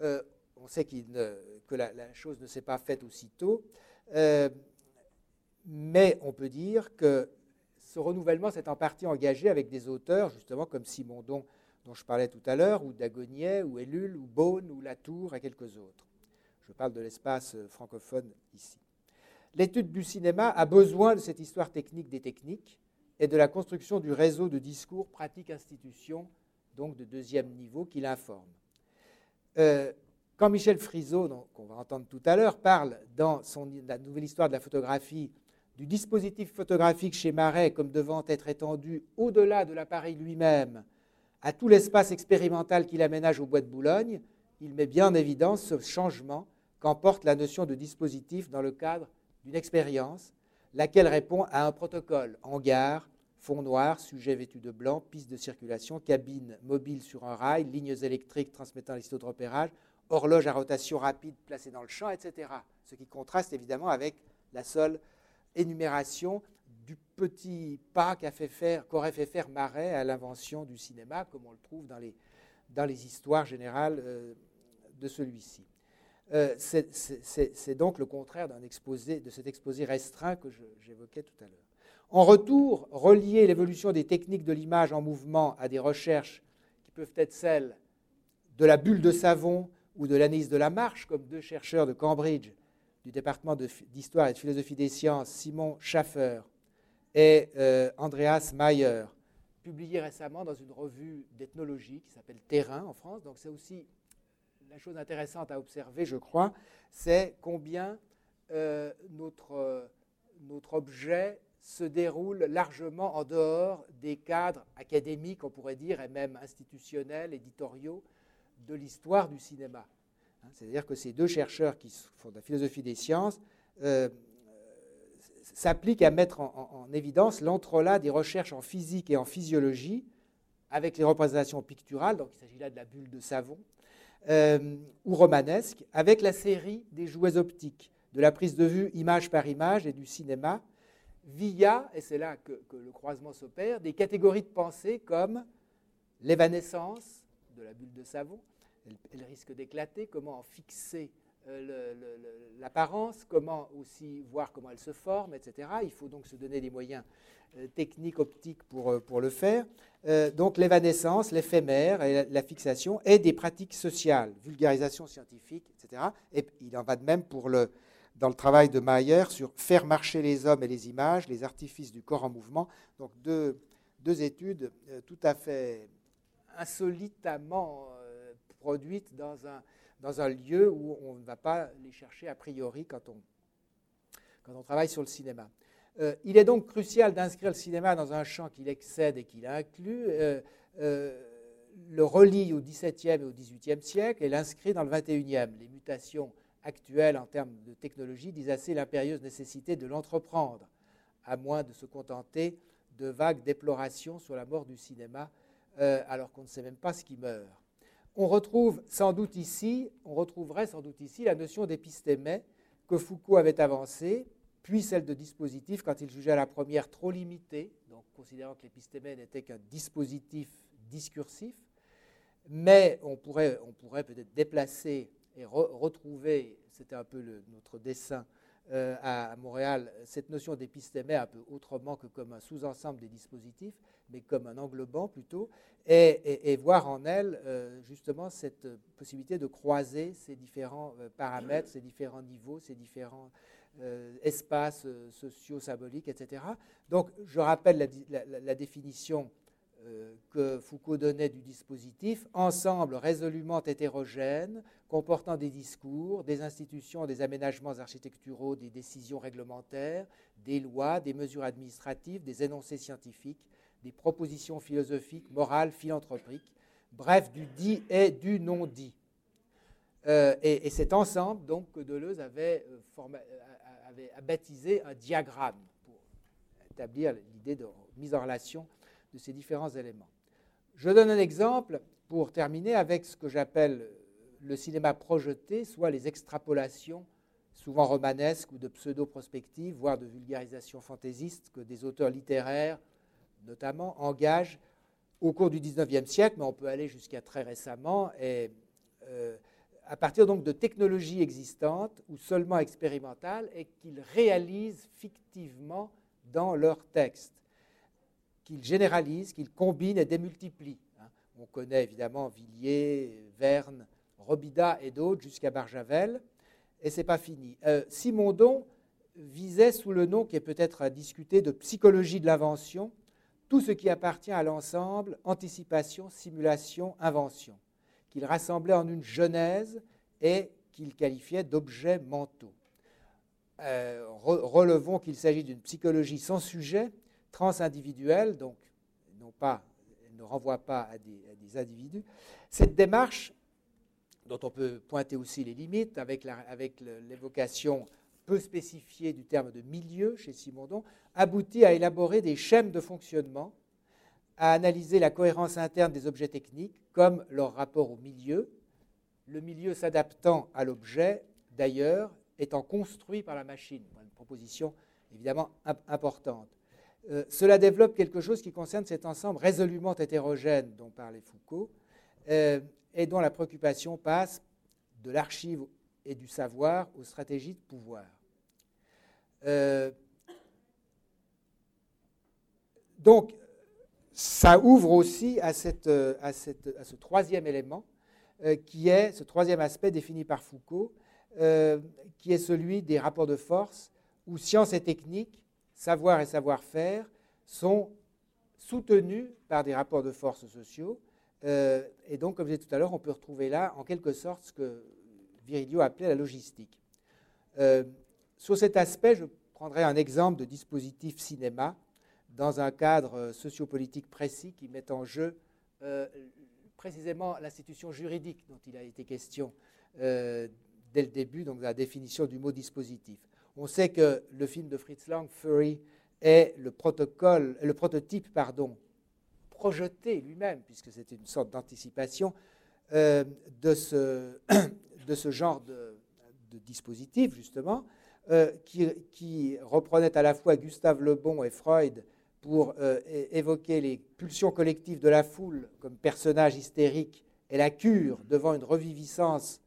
[SPEAKER 1] Euh, on sait que la, chose ne s'est pas faite aussitôt, euh, mais on peut dire que ce renouvellement s'est en partie engagé avec des auteurs, justement comme Simondon, dont je parlais tout à l'heure, ou Dagonier, ou Ellul, ou Beaune, ou Latour, et quelques autres. Je parle de l'espace francophone ici. L'étude du cinéma a besoin de cette histoire technique des techniques et de la construction du réseau de discours pratique-institution, donc de deuxième niveau, qui l'informe. Euh, quand Michel Friseau, qu'on va entendre tout à l'heure, parle dans son, la nouvelle histoire de la photographie du dispositif photographique chez Marais comme devant être étendu au-delà de l'appareil lui-même à tout l'espace expérimental qu'il aménage au bois de Boulogne, il met bien en évidence ce changement qu'emporte la notion de dispositif dans le cadre d'une expérience, laquelle répond à un protocole hangar, fond noir, sujet vêtu de blanc, piste de circulation, cabine mobile sur un rail, lignes électriques transmettant les de repérage, horloge à rotation rapide placée dans le champ, etc. Ce qui contraste évidemment avec la seule énumération du petit pas qu'aurait fait, faire, Marais à l'invention du cinéma, comme on le trouve dans les, dans les histoires générales euh, de celui-ci. Euh, c'est donc le contraire de cet exposé restreint que j'évoquais tout à l'heure. En retour, relier l'évolution des techniques de l'image en mouvement à des recherches qui peuvent être celles de la bulle de savon ou de l'analyse de la marche, comme deux chercheurs de Cambridge du département d'histoire et de philosophie des sciences, Simon Schaffer et euh, Andreas Mayer, publiés récemment dans une revue d'ethnologie qui s'appelle Terrain en France. Donc c'est aussi la chose intéressante à observer, je crois, c'est combien euh, notre, notre objet se déroule largement en dehors des cadres académiques, on pourrait dire, et même institutionnels, éditoriaux de l'histoire du cinéma. Hein, c'est-à-dire que ces deux chercheurs qui font de la philosophie des sciences euh, s'appliquent à mettre en, évidence l'entrelac des recherches en physique et en physiologie avec les représentations picturales, donc il s'agit là de la bulle de savon, euh, ou romanesque, avec la série des jouets optiques, de la prise de vue image par image et du cinéma, via, et c'est là que, le croisement s'opère, des catégories de pensée comme l'évanescence de la bulle de savon, elle, risque d'éclater, comment en fixer euh, l'apparence, comment aussi voir comment elle se forme, etc. Il faut donc se donner des moyens euh, techniques, optiques pour, euh, pour le faire. donc l'évanescence, l'éphémère, et la, fixation, et des pratiques sociales, vulgarisation scientifique, etc. Et il en va de même pour le, dans le travail de Mayer sur faire marcher les hommes et les images, les artifices du corps en mouvement. Donc deux, deux études tout à fait insolitamment euh, produites dans un, dans un lieu où on ne va pas les chercher a priori quand on, quand on travaille sur le cinéma. Euh, il est donc crucial d'inscrire le cinéma dans un champ qu'il excède et qu'il inclut, le relie au XVIIe et au XVIIIe siècle et l'inscrit dans le XXIe. Les mutations actuelle en termes de technologie disent assez l'impérieuse nécessité de l'entreprendre, à moins de se contenter de vagues déplorations sur la mort du cinéma, euh, alors qu'on ne sait même pas ce qui meurt. On retrouverait sans doute ici la notion d'épistémé que Foucault avait avancée puis celle de dispositif quand il jugeait la première trop limitée, donc considérant que l'épistémé n'était qu'un dispositif discursif. Mais on pourrait, on pourrait peut-être déplacer et retrouver, c'était un peu notre dessin euh, à, Montréal, cette notion d'épistémé un peu autrement que comme un sous-ensemble des dispositifs, mais comme un englobant plutôt, et, voir en elle euh, justement cette possibilité de croiser ces différents euh, paramètres, ces différents niveaux, ces différents espaces sociaux, symboliques, etc. Donc je rappelle la définition que Foucault donnait du dispositif, ensemble résolument hétérogène, comportant des discours, des institutions, des aménagements architecturaux, des décisions réglementaires, des lois, des mesures administratives, des énoncés scientifiques, des propositions philosophiques, morales, philanthropiques, bref, du dit et du non dit. Euh, et, cet ensemble, donc, que Deleuze euh, avait baptisé un diagramme pour établir l'idée de mise en relation de ces différents éléments. Je donne un exemple pour terminer avec ce que j'appelle le cinéma projeté, soit les extrapolations, souvent romanesques ou de pseudo-prospectives, voire de vulgarisation fantaisiste, que des auteurs littéraires, notamment, engagent au cours du XIXe siècle, mais on peut aller jusqu'à très récemment, et euh, à partir donc de technologies existantes ou seulement expérimentales, et qu'ils réalisent fictivement dans leurs textes qu'il généralise, qu'il combine et démultiplie. Hein. On connaît évidemment Villiers, Verne, Robida et d'autres jusqu'à Barjavel, et c'est pas fini. Euh, Simondon visait sous le nom qui est peut-être à discuter de psychologie de l'invention tout ce qui appartient à l'ensemble anticipation, simulation, invention, qu'il rassemblait en une genèse et qu'il qualifiait d'objets mentaux. Euh, relevons qu'il s'agit d'une psychologie sans sujet transindividuelle, donc ne renvoie pas à des, individus. Cette démarche, dont on peut pointer aussi les limites avec, avec l'évocation peu spécifiée du terme de milieu chez Simondon, aboutit à élaborer des schèmes de fonctionnement, à analyser la cohérence interne des objets techniques comme leur rapport au milieu, le milieu s'adaptant à l'objet, d'ailleurs, étant construit par la machine. Une proposition évidemment importante. Euh, cela développe quelque chose qui concerne cet ensemble résolument hétérogène dont parlait Foucault, euh, et dont la préoccupation passe de l'archive et du savoir aux stratégies de pouvoir. Euh, donc, ça ouvre aussi à, à ce troisième élément, qui est ce troisième aspect défini par Foucault, qui est celui des rapports de force, où science et technique savoir et savoir-faire sont soutenus par des rapports de force sociaux. Euh, et donc, comme je disais tout à l'heure, on peut retrouver là, en quelque sorte, ce que Virilio appelait la logistique. Euh, sur cet aspect, je prendrai un exemple de dispositif cinéma dans un cadre sociopolitique précis qui met en jeu euh, précisément l'institution juridique dont il a été question dès le début, donc la définition du mot dispositif. On sait que le film de Fritz Lang, Fury, est le, protocole, le prototype pardon, projeté lui-même, puisque c'était une sorte d'anticipation euh, de, ce, genre de, dispositif, justement, euh, qui, reprenait à la fois Gustave Le Bon et Freud pour euh, évoquer les pulsions collectives de la foule comme personnage hystérique et la cure devant une reviviscence,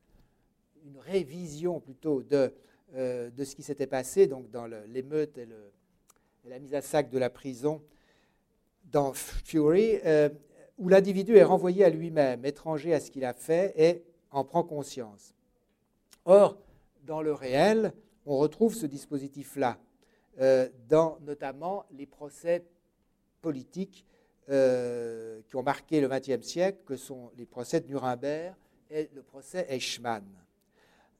[SPEAKER 1] une révision plutôt de euh, de ce qui s'était passé donc dans l'émeute et, la mise à sac de la prison dans Fury, euh, où l'individu est renvoyé à lui-même, étranger à ce qu'il a fait, et en prend conscience. Or, dans le réel, on retrouve ce dispositif-là, euh, dans notamment les procès politiques qui ont marqué le XXe siècle, que sont les procès de Nuremberg et le procès Eichmann.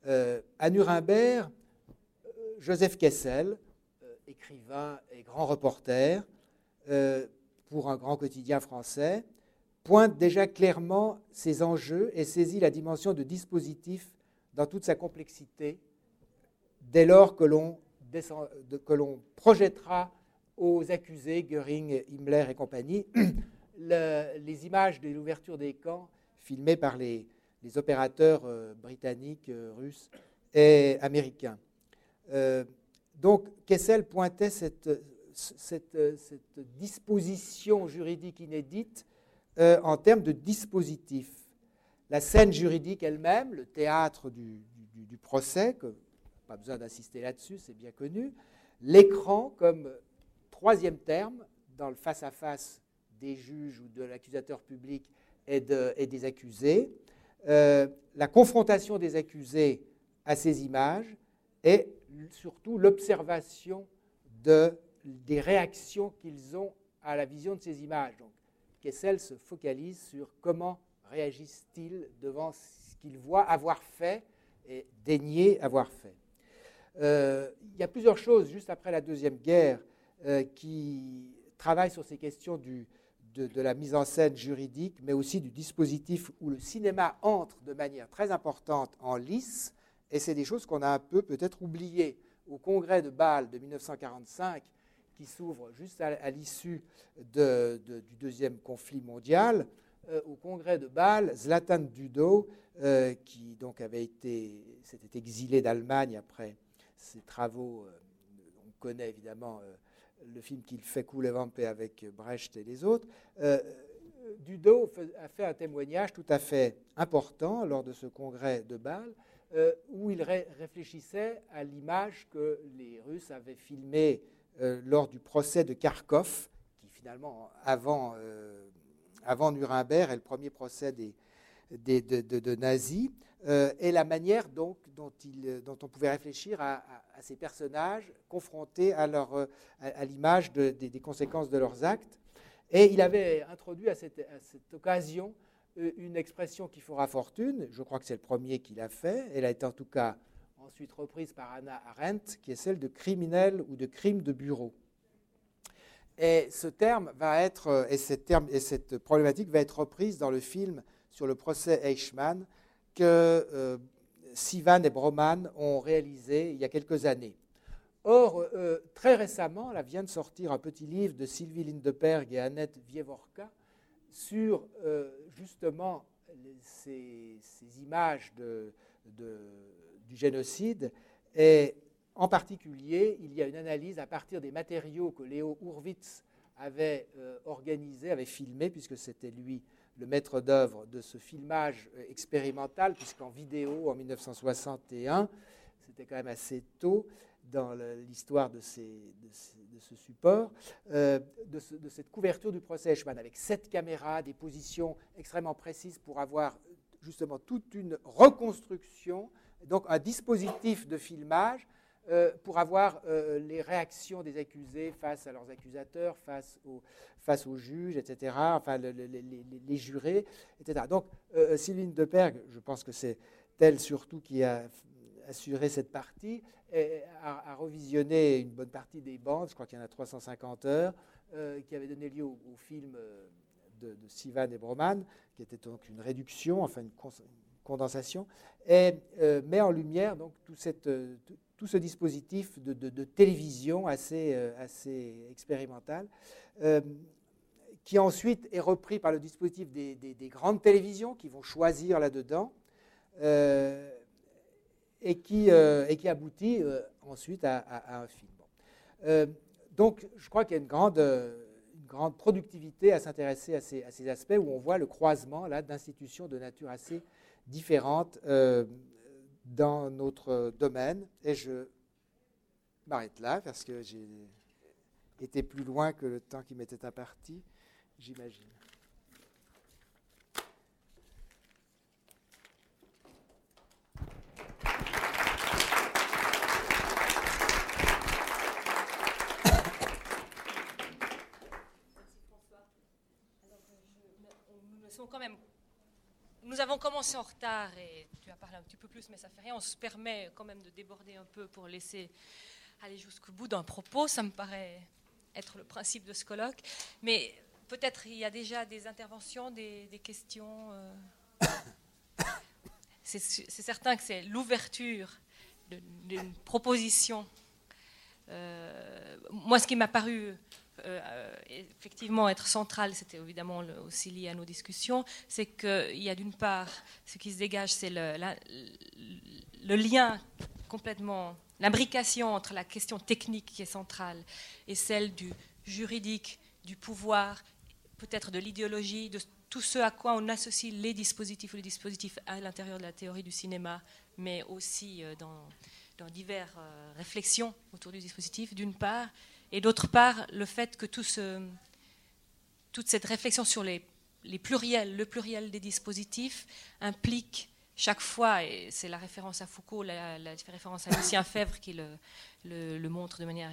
[SPEAKER 1] Euh, à Nuremberg, euh, Joseph Kessel, euh, écrivain et grand reporter pour un grand quotidien français, pointe déjà clairement ces enjeux et saisit la dimension de dispositif dans toute sa complexité dès lors que l'on, projettera aux accusés, Göring, Himmler et compagnie, les images de l'ouverture des camps filmées par les, les opérateurs euh, britanniques, euh, russes et américains. Euh, donc Kessel pointait cette, disposition juridique inédite en termes de dispositif. La scène juridique elle-même, le théâtre du, procès, pas besoin d'insister là-dessus, c'est bien connu, l'écran comme troisième terme dans le face-à-face des juges ou de l'accusateur public et, des accusés, euh, la confrontation des accusés à ces images et surtout l'observation de, des réactions qu'ils ont à la vision de ces images. Donc, Kessel se focalise sur comment réagissent-ils devant ce qu'ils voient avoir fait et daigner avoir fait. Euh, il y a plusieurs choses, juste après la Deuxième Guerre, euh, qui travaillent sur ces questions du, de, la mise en scène juridique, mais aussi du dispositif où le cinéma entre de manière très importante en lice, et c'est des choses qu'on a un peu peut-être oubliées. Au congrès de Bâle de 1945, qui s'ouvre juste à, l'issue du deuxième conflit mondial, euh, au congrès de Bâle, Zlatan Dudo, euh, qui donc avait été, s'était exilé d'Allemagne après ses travaux, euh, on connaît évidemment le film qu'il fait couler Vampé avec Brecht et les autres, euh, Dudo a fait un témoignage tout à fait important lors de ce congrès de Bâle, euh, où il réfléchissait à l'image que les Russes avaient filmée euh, lors du procès de Kharkov, qui finalement, avant, avant Nuremberg, est le premier procès des, de, nazis, euh, et la manière donc, dont, dont, on pouvait réfléchir à, ces personnages confrontés à, euh, l'image des conséquences de leurs actes. Et il avait introduit à cette, occasion euh, une expression qui fera fortune. Je crois que c'est le premier qui l'a fait. Elle a été en tout cas ensuite reprise par Anna Arendt, qui est celle de criminel ou de crime de bureau. Et ce terme va être, terme, et cette problématique va être reprise dans le film sur le procès Eichmann que euh, Sivan et Broman ont réalisé il y a quelques années. Or, euh, très récemment, là vient de sortir un petit livre de Sylvie Lindeberg et Annette Vievorka sur euh, justement ces, images de, du génocide. Et en particulier, il y a une analyse à partir des matériaux que Léo Hurwitz avait organisés, avait filmés, puisque c'était lui le maître d'œuvre de ce filmage euh, expérimental, puisqu'en vidéo, en 1961, c'était quand même assez tôt dans l'histoire de, ce support, euh, de, cette couverture du procès Eichmann, avec sept caméras, des positions extrêmement précises pour avoir justement toute une reconstruction, donc un dispositif de filmage euh, pour avoir euh, les réactions des accusés face à leurs accusateurs, face, aux juges, etc., enfin les, jurés, etc. Donc euh, Sylvine Depergue, je pense que c'est elle surtout qui a assuré cette partie, a, revisionné une bonne partie des bandes, je crois qu'il y en a 350 heures, qui avaient donné lieu au, film de, Sivan et Broman, qui était donc une réduction, enfin une, condensation, et met en lumière donc tout cette, ce dispositif de, télévision assez, euh, expérimental, euh, qui ensuite est repris par le dispositif des, grandes télévisions qui vont choisir là-dedans, euh, et, qui, aboutit ensuite à, un film. donc je crois qu'il y a une grande, productivité à s'intéresser à ces, à ces, aspects où on voit le croisement d'institutions de nature assez différentes dans notre domaine. Et je m'arrête là parce que j'ai été plus loin que le temps qui m'était imparti, j'imagine.
[SPEAKER 2] quand même nous avons commencé en retard et tu as parlé un petit peu plus, mais ça fait rien. On se permet quand même de déborder un peu pour laisser aller jusqu'au bout d'un propos. Ça me paraît être le principe de ce colloque. Mais peut-être il y a déjà des interventions, des, questions. Euh. C'est certain que c'est l'ouverture d'une proposition. Euh, moi, ce qui m'a paru euh, effectivement être central, c'était évidemment aussi lié à nos discussions, c'est qu'il y a d'une part, ce qui se dégage, c'est le, lien complètement l'imbrication entre la question technique qui est centrale et celle du juridique, du pouvoir, peut-être de l'idéologie, de tout ce à quoi on associe les dispositifs ou les dispositifs à l'intérieur de la théorie du cinéma, mais aussi euh, dans, diverses euh, réflexions autour du dispositif, d'une part, et d'autre part, le fait que tout ce, toute cette réflexion sur les, les, pluriels, le pluriel des dispositifs, implique chaque fois, et c'est la référence à Foucault, la, la référence à Lucien Fèvre qui le, le, le, montre de manière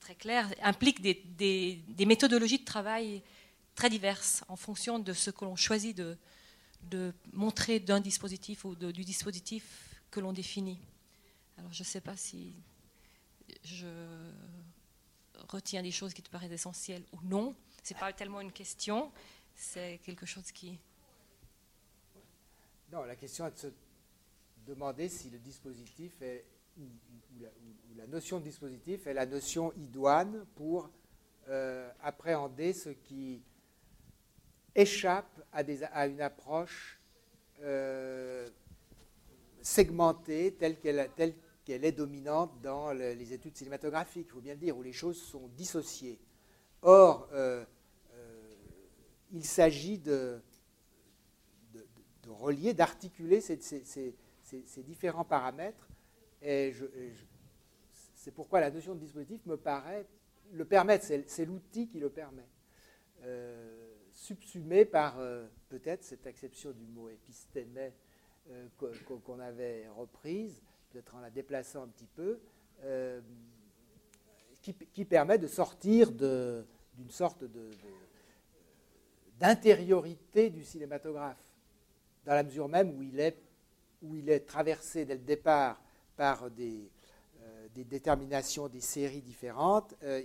[SPEAKER 2] très claire, implique des, des, des méthodologies de travail très diverses en fonction de ce que l'on choisit de, de montrer d'un dispositif ou de, du dispositif que l'on définit. Alors je ne sais pas si je retiens des choses qui te paraissent essentielles ou non. Ce n'est pas tellement une question, c'est quelque chose qui...
[SPEAKER 1] Non, la question est de se demander si le dispositif est, ou, la, notion de dispositif est la notion idoine pour euh, appréhender ce qui échappe à une approche euh, segmentée telle qu'elle telle qu'elle est dominante dans le, les études cinématographiques, il faut bien le dire, où les choses sont dissociées. Or, euh, euh, il s'agit de, relier, d'articuler ces, différents paramètres, et, c'est pourquoi la notion de dispositif me paraît le permettre, c'est l'outil qui le permet. Euh, subsumé par peut-être cette acception du mot épistémé qu'on avait reprise, peut-être en la déplaçant un petit peu, euh, qui, permet de sortir d'une sorte d'intériorité du cinématographe, dans la mesure même où il est, traversé dès le départ par des, euh, déterminations, des séries différentes, euh,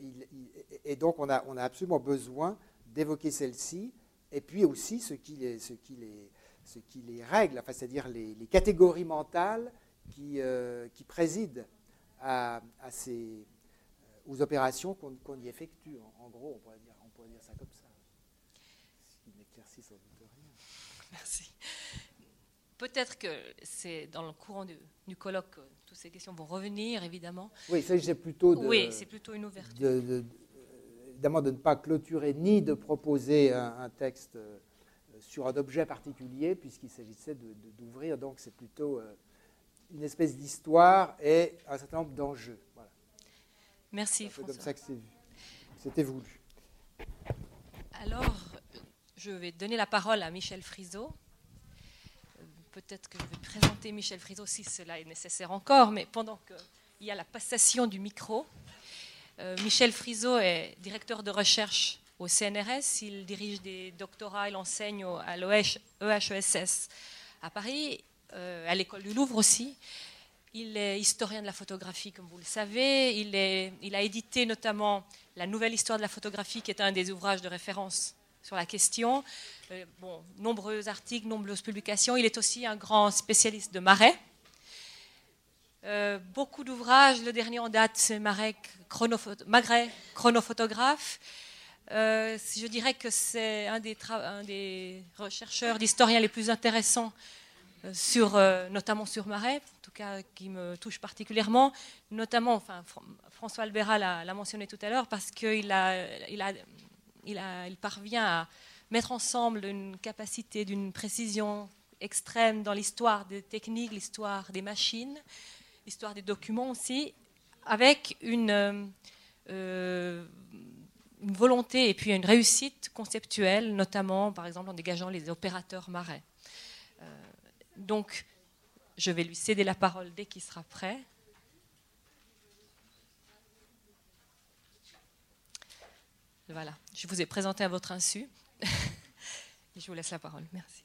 [SPEAKER 1] et donc on a, absolument besoin d'évoquer celle-ci, et puis aussi ce qui les, règle, c'est-à-dire les, catégories mentales qui, euh, qui président à, à ces, euh, aux opérations qu'on qu y effectue. En, en, gros, on pourrait, dire, on pourrait dire ça comme ça.
[SPEAKER 2] C'est une exercice sans doute rien. Merci. Peut-être que c'est dans le courant du, du colloque que toutes ces questions vont revenir, évidemment.
[SPEAKER 1] Oui, il s'agissait plutôt de.
[SPEAKER 2] Oui, c'est plutôt une ouverture.
[SPEAKER 1] De, de, évidemment de ne pas clôturer ni de proposer un, un texte euh, sur un objet particulier, puisqu'il s'agissait d'ouvrir, donc c'est plutôt euh, une espèce d'histoire et un certain nombre d'enjeux. Voilà.
[SPEAKER 2] Merci,
[SPEAKER 1] C'est comme ça que c'était voulu.
[SPEAKER 2] Alors, je vais donner la parole à Michel Friseau. Peut-être que je vais présenter Michel Friseau si cela est nécessaire encore, mais pendant qu'il y a la passation du micro, Euh, Michel Friseau est directeur de recherche au CNRS, il dirige des doctorats, il enseigne à l'EHESS à Paris, euh, à l'école du Louvre aussi. Il est historien de la photographie, comme vous le savez. Il, a édité notamment La Nouvelle Histoire de la photographie, qui est un des ouvrages de référence sur la question. Euh, bon, nombreux articles, nombreuses publications. Il est aussi un grand spécialiste de marais. Euh, beaucoup d'ouvrages. Le dernier en date, c'est Magret, Magret, chronophotographe. Je dirais que c'est un, un, des chercheurs, d'historiens les plus intéressants, euh, notamment sur Marais, en tout cas qui me touche particulièrement, notamment, François Albera l'a mentionné tout à l'heure, parce qu'il il parvient à mettre ensemble une capacité d'une précision extrême dans l'histoire des techniques, l'histoire des machines, l'histoire des documents aussi, avec une, euh, une, volonté et puis une réussite conceptuelle, notamment par exemple en dégageant les opérateurs marais. Donc, je vais lui céder la parole dès qu'il sera prêt. Voilà, je vous ai présenté à votre insu. je vous laisse la parole. Merci.